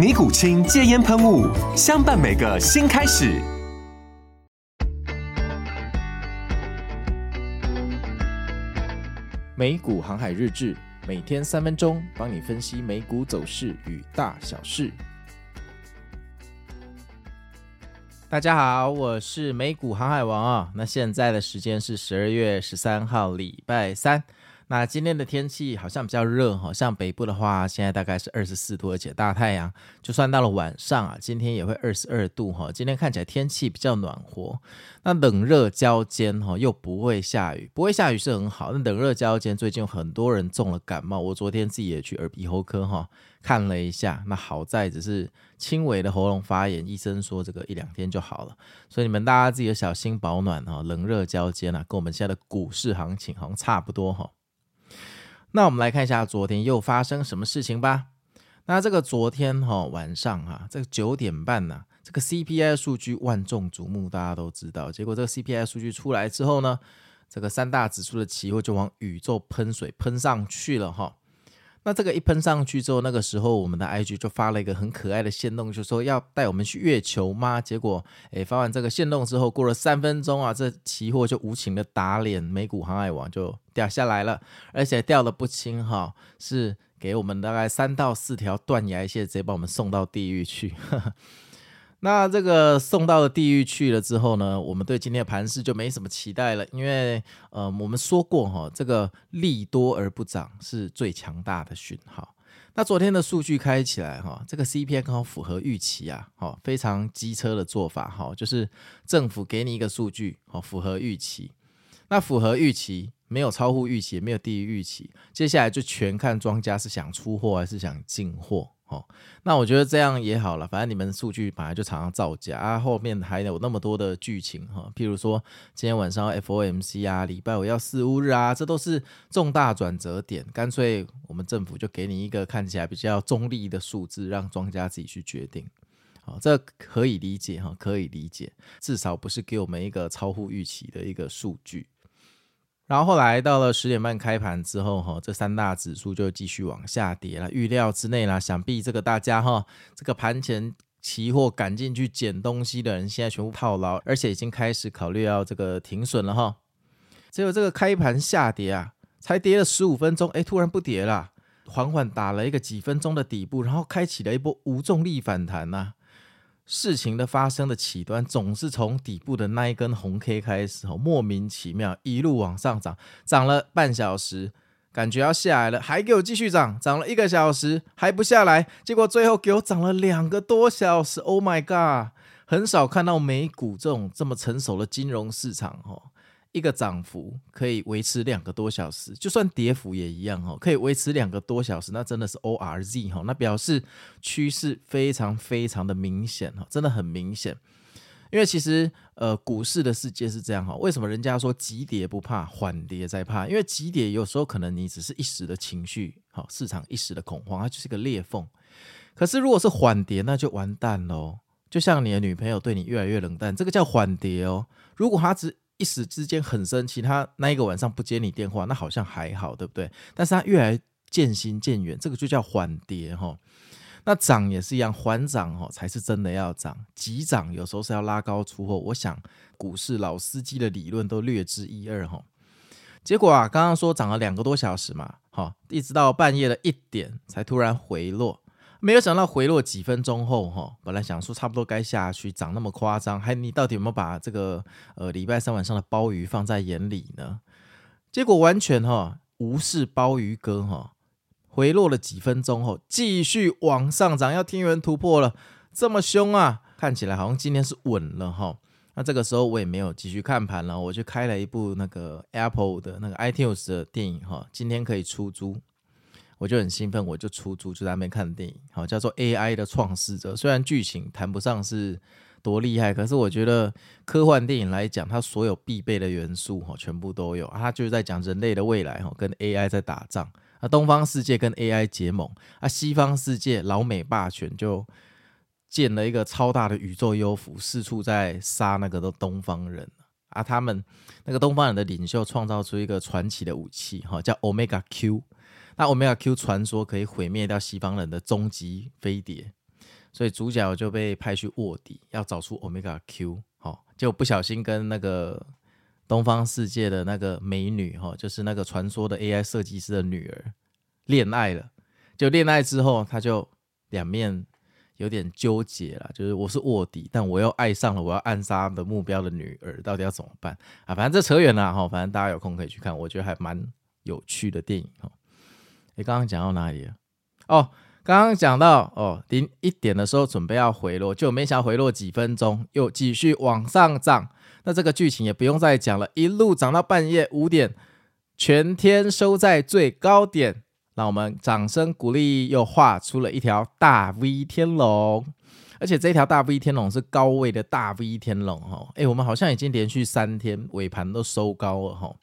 尼古清戒烟喷雾，相伴每个新开始。美股航海日志，每天三分钟，帮你分析美股走势与大小事。大家好，我是美股航海王啊。那现在的时间是十二月十三号，礼拜三。那今天的天气好像比较热哈，像北部的话，现在大概是二十四度，而且大太阳。就算到了晚上啊，今天也会二十二度哈。今天看起来天气比较暖和，那冷热交煎哈，又不会下雨，不会下雨是很好。那冷热交煎，最近有很多人中了感冒，我昨天自己也去耳鼻喉科哈看了一下，那好在只是轻微的喉咙发炎，医生说这个一两天就好了。所以你们大家自己要小心保暖哈，冷热交煎啊，跟我们现在的股市行情好像差不多哈。那我们来看一下昨天又发生什么事情吧。那这个昨天哈、晚上哈、这个九点半呢、这个 CPI 数据万众瞩目，大家都知道。结果这个 CPI 数据出来之后呢，这个三大指数的期货就往宇宙喷水喷上去了哈。那这个一喷上去之后，那个时候我们的 IG 就发了一个很可爱的限动，就说要带我们去月球吗？结果，诶，发完这个限动之后，过了三分钟啊，这期货就无情的打脸，美股航海王就掉下来了，而且掉的不轻哈，是给我们大概三到四条断崖线，直接把我们送到地狱去。呵呵那这个送到了地狱去了之后呢，我们对今天的盘势就没什么期待了，因为呃我们说过哈，这个利多而不涨是最强大的讯号。那昨天的数据开起来哈，这个 CPI 刚好符合预期啊，好非常机车的做法哈，就是政府给你一个数据，好符合预期，那符合预期没有超乎预期，也没有低于预期，接下来就全看庄家是想出货还是想进货。哦，那我觉得这样也好了，反正你们数据本来就常常造假啊，后面还有那么多的剧情哈，譬如说今天晚上 FOMC 啊，礼拜五要四巫日啊，这都是重大转折点，干脆我们政府就给你一个看起来比较中立的数字，让庄家自己去决定，好，这可以理解哈，可以理解，至少不是给我们一个超乎预期的一个数据。然后后来到了十点半开盘之后，哈，这三大指数就继续往下跌了，预料之内啦。想必这个大家哈，这个盘前期货赶进去捡东西的人，现在全部套牢，而且已经开始考虑要这个停损了哈。结果这个开盘下跌啊，才跌了十五分钟，哎，突然不跌了，缓缓打了一个几分钟的底部，然后开启了一波无重力反弹呐、事情的发生的起端总是从底部的那一根红 K 开始，哦，莫名其妙一路往上涨，涨了半小时，感觉要下来了，还给我继续涨，涨了一个小时还不下来，结果最后给我涨了两个多小时，Oh my god！很少看到美股这种这么成熟的金融市场，哦。一个涨幅可以维持两个多小时，就算跌幅也一样哈，可以维持两个多小时，那真的是 ORZ 哈，那表示趋势非常非常的明显哈，真的很明显。因为其实呃，股市的世界是这样哈，为什么人家说急跌不怕，缓跌在怕？因为急跌有时候可能你只是一时的情绪，好，市场一时的恐慌，它就是个裂缝。可是如果是缓跌，那就完蛋喽。就像你的女朋友对你越来越冷淡，这个叫缓跌哦。如果她只一时之间很生气，他那一个晚上不接你电话，那好像还好，对不对？但是他越来渐行渐远，这个就叫缓跌哈。那涨也是一样，缓涨哈才是真的要涨，急涨有时候是要拉高出货。我想股市老司机的理论都略知一二哈。结果啊，刚刚说涨了两个多小时嘛，好，一直到半夜的一点才突然回落没有想到回落几分钟后，哈，本来想说差不多该下去，涨那么夸张，还你到底有没有把这个呃礼拜三晚上的鲍鱼放在眼里呢？结果完全哈无视鲍鱼哥哈，回落了几分钟后继续往上涨，要天元突破了，这么凶啊！看起来好像今天是稳了哈。那这个时候我也没有继续看盘了，我就开了一部那个 Apple 的那个 iTunes 的电影哈，今天可以出租。我就很兴奋，我就出租，就在那边看电影，好，叫做 AI 的创世者。虽然剧情谈不上是多厉害，可是我觉得科幻电影来讲，它所有必备的元素哈，全部都有。它就是在讲人类的未来哈，跟 AI 在打仗。啊，东方世界跟 AI 结盟，啊，西方世界老美霸权就建了一个超大的宇宙幽浮，四处在杀那个的东方人。啊，他们那个东方人的领袖创造出一个传奇的武器，哈，叫 Omega Q。那 Omega Q 传说可以毁灭掉西方人的终极飞碟，所以主角就被派去卧底，要找出 Omega Q。好，就不小心跟那个东方世界的那个美女，哈，就是那个传说的 AI 设计师的女儿恋爱了。就恋爱之后，他就两面有点纠结了，就是我是卧底，但我又爱上了我要暗杀的目标的女儿，到底要怎么办啊？反正这扯远了哈，反正大家有空可以去看，我觉得还蛮有趣的电影哈。你刚刚讲到哪里了？哦，刚刚讲到哦，零一点的时候准备要回落，就没想回落几分钟又继续往上涨。那这个剧情也不用再讲了，一路涨到半夜五点，全天收在最高点。让我们掌声鼓励，又画出了一条大 V 天龙，而且这条大 V 天龙是高位的大 V 天龙哈。哎，我们好像已经连续三天尾盘都收高了哈。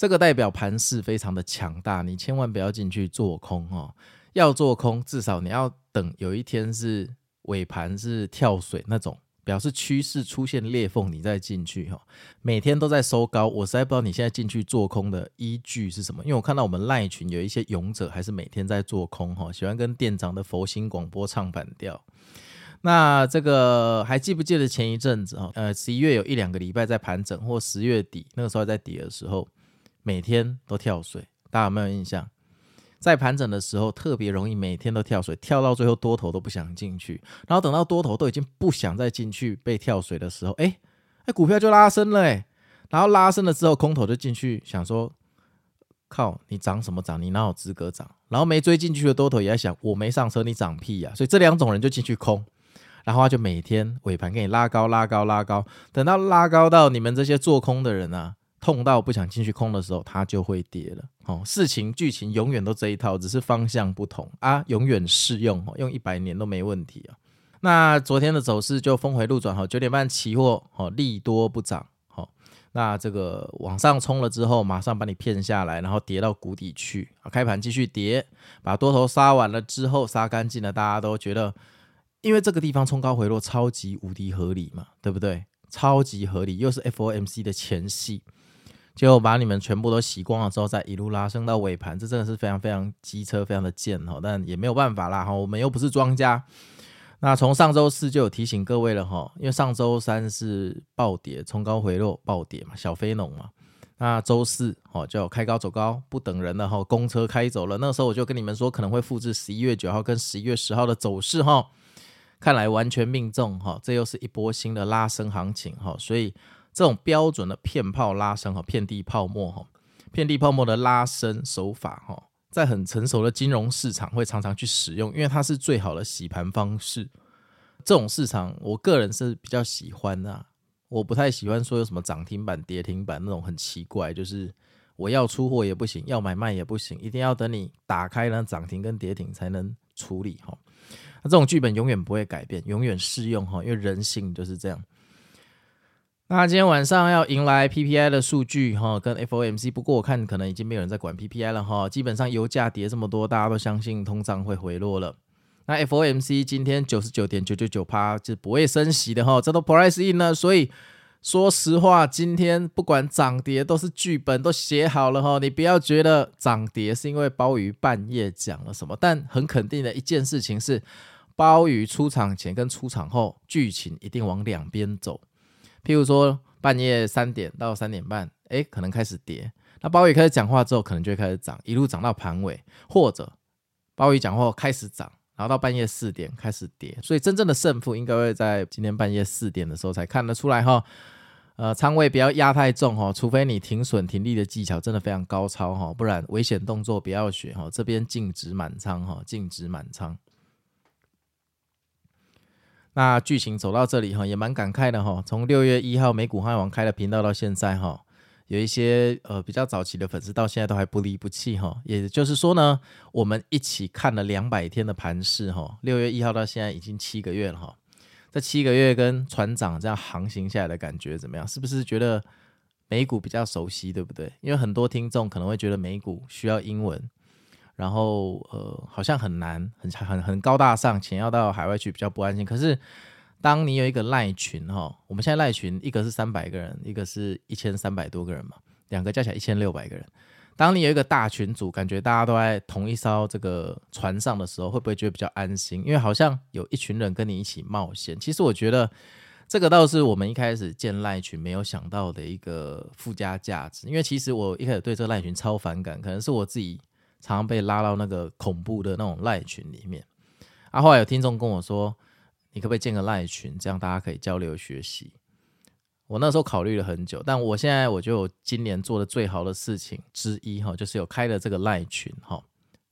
这个代表盘势非常的强大，你千万不要进去做空哦。要做空，至少你要等有一天是尾盘是跳水那种，表示趋势出现裂缝，你再进去哈。每天都在收高，我实在不知道你现在进去做空的依据是什么。因为我看到我们赖群有一些勇者还是每天在做空哈，喜欢跟店长的佛心广播唱反调。那这个还记不记得前一阵子哈？呃，十一月有一两个礼拜在盘整，或十月底那个时候在跌的时候。每天都跳水，大家有没有印象？在盘整的时候特别容易，每天都跳水，跳到最后多头都不想进去，然后等到多头都已经不想再进去被跳水的时候，哎哎，股票就拉升了哎，然后拉升了之后，空头就进去想说，靠，你涨什么涨？你哪有资格涨？然后没追进去的多头也在想，我没上车，你涨屁呀！所以这两种人就进去空，然后他就每天尾盘给你拉高拉高拉高，等到拉高到你们这些做空的人啊。痛到不想进去空的时候，它就会跌了。哦，事情剧情永远都这一套，只是方向不同啊，永远适用，用一百年都没问题啊。那昨天的走势就峰回路转，哈，九点半期货，哦，利多不涨，好，那这个往上冲了之后，马上把你骗下来，然后跌到谷底去，啊，开盘继续跌，把多头杀完了之后，杀干净了，大家都觉得，因为这个地方冲高回落超级无敌合理嘛，对不对？超级合理，又是 FOMC 的前戏。就把你们全部都洗光了之后，再一路拉升到尾盘，这真的是非常非常机车，非常的贱哈，但也没有办法啦哈，我们又不是庄家。那从上周四就有提醒各位了哈，因为上周三是暴跌，冲高回落暴跌嘛，小非农嘛。那周四哦就开高走高，不等人了哈，公车开走了。那时候我就跟你们说，可能会复制十一月九号跟十一月十号的走势哈，看来完全命中哈，这又是一波新的拉升行情哈，所以。这种标准的骗炮拉升哈，遍地泡沫哈，遍地泡沫的拉升手法哈，在很成熟的金融市场会常常去使用，因为它是最好的洗盘方式。这种市场，我个人是比较喜欢的，我不太喜欢说有什么涨停板、跌停板那种很奇怪，就是我要出货也不行，要买卖也不行，一定要等你打开了涨停跟跌停才能处理哈。那这种剧本永远不会改变，永远适用哈，因为人性就是这样。那今天晚上要迎来 PPI 的数据哈，跟 FOMC。不过我看可能已经没有人在管 PPI 了哈。基本上油价跌这么多，大家都相信通胀会回落了。那 FOMC 今天九十九点九九九趴就不会升息的哈，这都 price in 了。所以说实话，今天不管涨跌都是剧本都写好了哈。你不要觉得涨跌是因为鲍鱼半夜讲了什么，但很肯定的一件事情是，鲍鱼出场前跟出场后剧情一定往两边走。譬如说半夜三点到三点半，哎，可能开始跌。那鲍鱼开始讲话之后，可能就会开始涨，一路涨到盘尾，或者鲍鱼讲话开始涨，然然后到半夜四点开始跌，所以真正的胜负应该会在今天半夜四点的时候才看得出来哈。呃，仓位不要压太重哈，除非你停损停利的技巧真的非常高超哈，不然危险动作不要学哈。这边净值满仓哈，净值满仓。那剧情走到这里哈，也蛮感慨的哈。从六月一号美股汉海王开了频道到现在哈，有一些呃比较早期的粉丝到现在都还不离不弃哈。也就是说呢，我们一起看了两百天的盘势哈，六月一号到现在已经七个月了哈。这七个月跟船长这样航行下来的感觉怎么样？是不是觉得美股比较熟悉，对不对？因为很多听众可能会觉得美股需要英文，然后呃好像很难，很很很高大上，钱要到海外去比较不安心。可是当你有一个赖群哈，我们现在赖群一个是三百个人，一个是一千三百多个人嘛，两个加起来一千六百个人。当你有一个大群组，感觉大家都在同一艘这个船上的时候，会不会觉得比较安心？因为好像有一群人跟你一起冒险。其实我觉得这个倒是我们一开始建赖群没有想到的一个附加价值。因为其实我一开始对这个赖群超反感，可能是我自己常常被拉到那个恐怖的那种赖群里面。啊，后来有听众跟我说，你可不可以建个赖群，这样大家可以交流学习。我那时候考虑了很久，但我现在我就今年做的最好的事情之一哈，就是有开了这个赖群哈，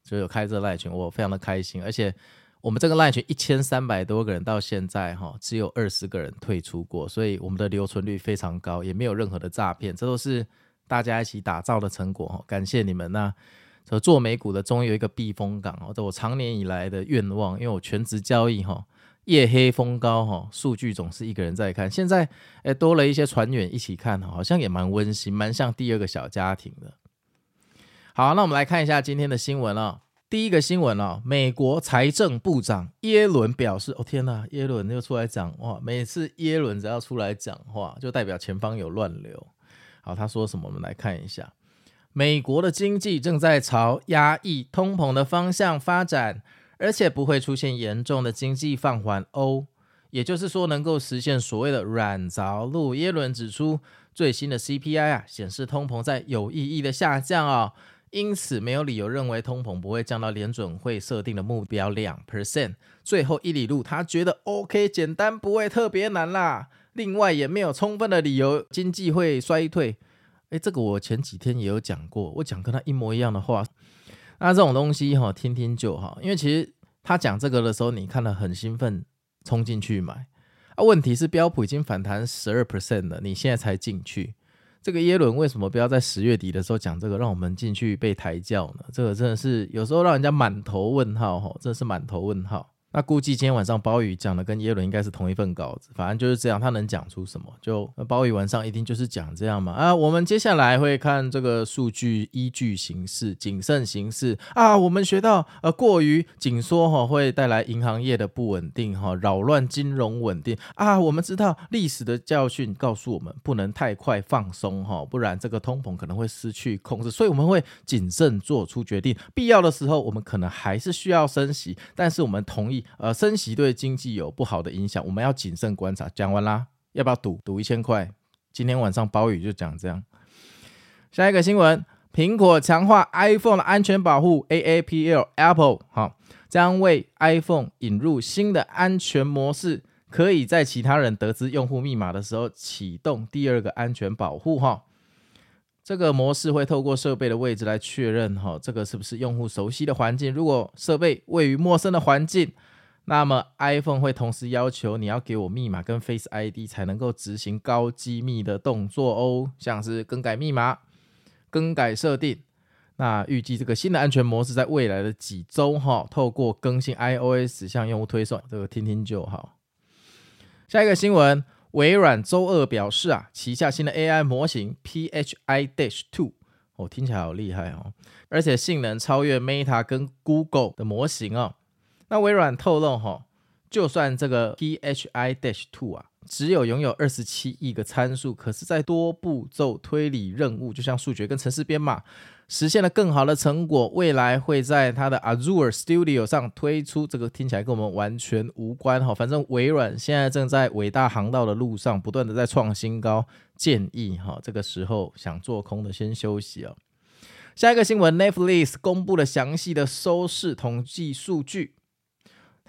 就有开这个赖群，我非常的开心。而且我们这个赖群一千三百多个人到现在哈，只有二十个人退出过，所以我们的留存率非常高，也没有任何的诈骗，这都是大家一起打造的成果哈。感谢你们，那做美股的终于有一个避风港哦，这我长年以来的愿望，因为我全职交易哈。夜黑风高哈，数据总是一个人在看。现在诶多了一些船员一起看，好像也蛮温馨，蛮像第二个小家庭的。好，那我们来看一下今天的新闻哦。第一个新闻哦，美国财政部长耶伦表示：“哦天呐，耶伦又出来讲话。每次耶伦只要出来讲话，就代表前方有乱流。”好，他说什么？我们来看一下，美国的经济正在朝压抑通膨的方向发展。而且不会出现严重的经济放缓哦，也就是说能够实现所谓的软着陆。耶伦指出，最新的 CPI 啊显示通膨在有意义的下降哦，因此没有理由认为通膨不会降到联准会设定的目标两 percent。最后一里路，他觉得 OK，简单不会特别难啦。另外也没有充分的理由经济会衰退。诶，这个我前几天也有讲过，我讲跟他一模一样的话。那这种东西哈，听听就好，因为其实他讲这个的时候，你看了很兴奋，冲进去买啊。问题是标普已经反弹十二 percent 了，你现在才进去，这个耶伦为什么不要在十月底的时候讲这个，让我们进去被抬轿呢？这个真的是有时候让人家满头问号哈，真的是满头问号。那估计今天晚上鲍宇讲的跟耶伦应该是同一份稿子，反正就是这样，他能讲出什么？就鲍宇晚上一定就是讲这样嘛。啊，我们接下来会看这个数据，依据形势，谨慎行事啊。我们学到呃，过于紧缩哈，会带来银行业的不稳定哈，扰乱金融稳定啊。我们知道历史的教训告诉我们，不能太快放松哈，不然这个通膨可能会失去控制。所以我们会谨慎做出决定，必要的时候我们可能还是需要升息，但是我们同意。呃，升息对经济有不好的影响，我们要谨慎观察。讲完啦，要不要赌？赌一千块。今天晚上包宇就讲这样。下一个新闻，苹果强化 iPhone 的安全保护，AAPL Apple 哈，将为 iPhone 引入新的安全模式，可以在其他人得知用户密码的时候启动第二个安全保护哈。这个模式会透过设备的位置来确认哈，这个是不是用户熟悉的环境？如果设备位于陌生的环境，那么 iPhone 会同时要求你要给我密码跟 Face ID 才能够执行高机密的动作哦，像是更改密码、更改设定。那预计这个新的安全模式在未来的几周哈，透过更新 iOS 向用户推送，这个听听就好。下一个新闻。微软周二表示啊，旗下新的 AI 模型 PHI-2，哦，听起来好厉害哦，而且性能超越 Meta 跟 Google 的模型哦。那微软透露哈，就算这个 PHI-2 啊，只有拥有二十七亿个参数，可是，在多步骤推理任务，就像数学跟程式编码。实现了更好的成果，未来会在它的 Azure Studio 上推出。这个听起来跟我们完全无关哈，反正微软现在正在伟大航道的路上，不断的在创新高。建议哈，这个时候想做空的先休息哦。下一个新闻，Netflix 公布了详细的收视统计数据。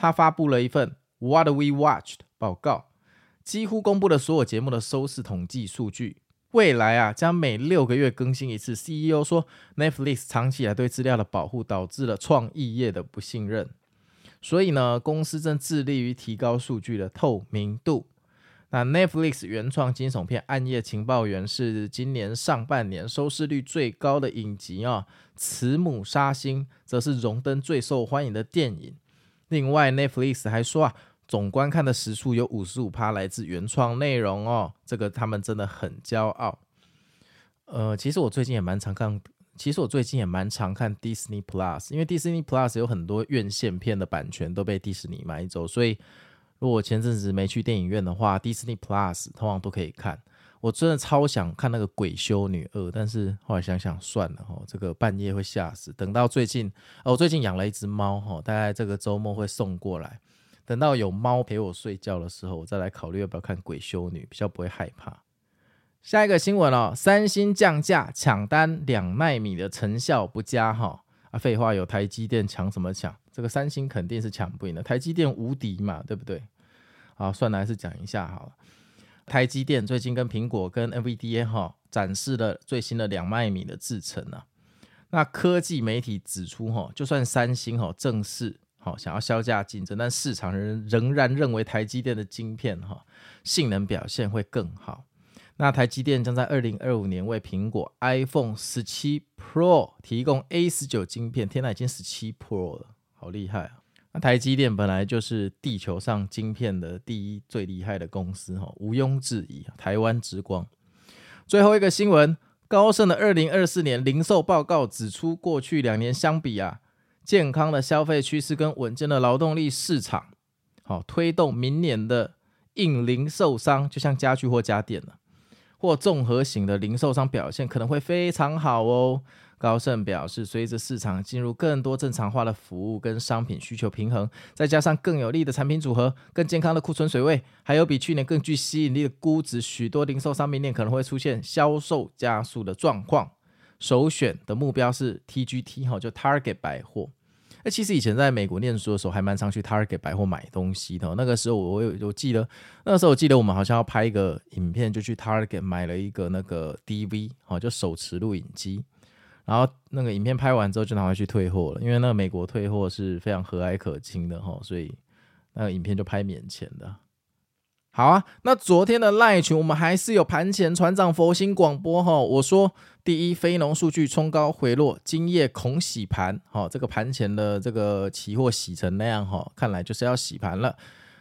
他发布了一份 What We Watched 报告，几乎公布了所有节目的收视统计数据。未来啊，将每六个月更新一次。CEO 说，Netflix 长期以来对资料的保护导致了创意业的不信任，所以呢，公司正致力于提高数据的透明度。那 Netflix 原创惊悚片《暗夜情报员》是今年上半年收视率最高的影集啊，《慈母杀星》则是荣登最受欢迎的电影。另外，Netflix 还说啊。总观看的时数有五十五趴来自原创内容哦，这个他们真的很骄傲。呃，其实我最近也蛮常看，其实我最近也蛮常看 Disney Plus，因为 Disney Plus 有很多院线片的版权都被迪士尼买走，所以如果前阵子没去电影院的话，Disney Plus 通常都可以看。我真的超想看那个《鬼修女二》，但是后来想想算了哈，这个半夜会吓死。等到最近，哦，我最近养了一只猫哈，大概这个周末会送过来。等到有猫陪我睡觉的时候，我再来考虑要不要看《鬼修女》，比较不会害怕。下一个新闻哦，三星降价抢单两纳米的成效不佳哈啊，废话，有台积电抢什么抢？这个三星肯定是抢不赢的，台积电无敌嘛，对不对？好，算了，还是讲一下好了。台积电最近跟苹果跟 NVDA 哈展示了最新的两奈米的制程啊。那科技媒体指出哈，就算三星哈正式。好，想要削价竞争，但市场人仍然认为台积电的晶片哈性能表现会更好。那台积电将在二零二五年为苹果 iPhone 十七 Pro 提供 A 十九晶片，天哪，已经十七 Pro 了，好厉害啊！那台积电本来就是地球上晶片的第一最厉害的公司哈，毋庸置疑。台湾之光。最后一个新闻，高盛的二零二四年零售报告指出，过去两年相比啊。健康的消费趋势跟稳健的劳动力市场，好推动明年的硬零售商，就像家具或家电了，或综合型的零售商表现可能会非常好哦。高盛表示，随着市场进入更多正常化的服务跟商品需求平衡，再加上更有利的产品组合、更健康的库存水位，还有比去年更具吸引力的估值，许多零售商明年可能会出现销售加速的状况。首选的目标是 TGT 哈，就 Target 百货。哎，其实以前在美国念书的时候，还蛮常去 Target 百货买东西的。那个时候我有我记得，那个时候我记得我们好像要拍一个影片，就去 Target 买了一个那个 DV，哦，就手持录影机。然后那个影片拍完之后，就拿回去退货了，因为那个美国退货是非常和蔼可亲的哈，所以那个影片就拍免钱的。好啊，那昨天的赖群我们还是有盘前船长佛心广播哈。我说第一，非农数据冲高回落，今夜恐洗盘。哈，这个盘前的这个期货洗成那样哈，看来就是要洗盘了。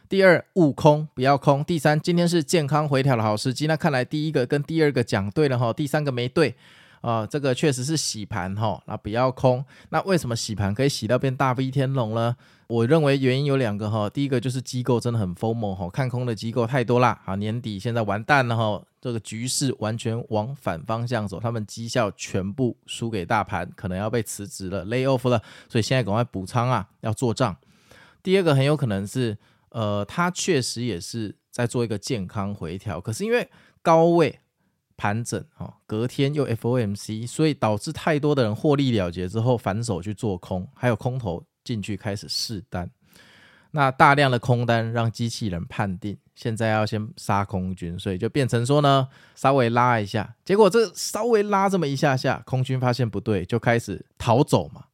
第二，勿空不要空。第三，今天是健康回调的好时机。那看来第一个跟第二个讲对了哈，第三个没对。啊、呃，这个确实是洗盘哈，那不要空。那为什么洗盘可以洗到变大 V 天龙呢？我认为原因有两个哈，第一个就是机构真的很 FOMO 哈，看空的机构太多啦。啊，年底现在完蛋了哈，这个局势完全往反方向走，他们绩效全部输给大盘，可能要被辞职了，lay off 了，所以现在赶快补仓啊，要做账。第二个很有可能是，呃，他确实也是在做一个健康回调，可是因为高位。盘整哈，隔天又 FOMC，所以导致太多的人获利了结之后反手去做空，还有空头进去开始试单，那大量的空单让机器人判定现在要先杀空军，所以就变成说呢，稍微拉一下，结果这稍微拉这么一下下，空军发现不对，就开始逃走嘛，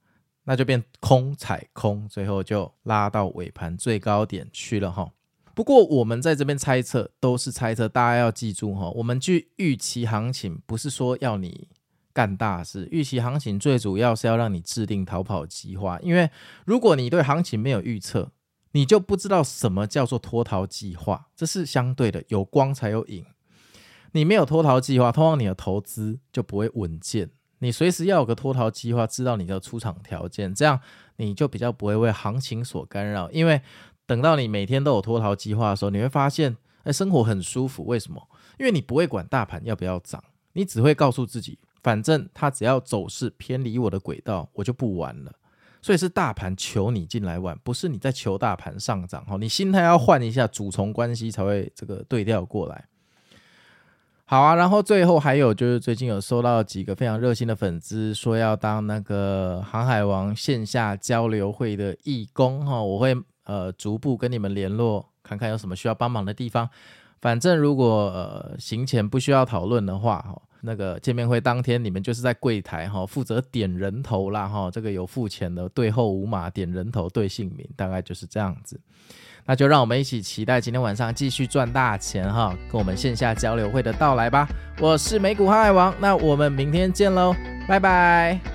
那就变空踩空，最后就拉到尾盘最高点去了哈。不过我们在这边猜测都是猜测，大家要记住哈，我们去预期行情不是说要你干大事，预期行情最主要是要让你制定逃跑计划。因为如果你对行情没有预测，你就不知道什么叫做脱逃计划，这是相对的，有光才有影。你没有脱逃计划，通常你的投资就不会稳健。你随时要有个脱逃计划，知道你的出场条件，这样你就比较不会为行情所干扰，因为。等到你每天都有脱逃计划的时候，你会发现，哎，生活很舒服。为什么？因为你不会管大盘要不要涨，你只会告诉自己，反正它只要走势偏离我的轨道，我就不玩了。所以是大盘求你进来玩，不是你在求大盘上涨。哈，你心态要换一下，主从关系才会这个对调过来。好啊，然后最后还有就是最近有收到几个非常热心的粉丝说要当那个航海王线下交流会的义工哈，我会。呃逐步跟你们联络，看看有什么需要帮忙的地方。反正如果呃行前不需要讨论的话，哈，那个见面会当天你们就是在柜台哈负责点人头啦哈，这个有付钱的对后五码点人头对姓名，大概就是这样子。那就让我们一起期待今天晚上继续赚大钱哈，跟我们线下交流会的到来吧。我是美股航海王，那我们明天见喽，拜拜。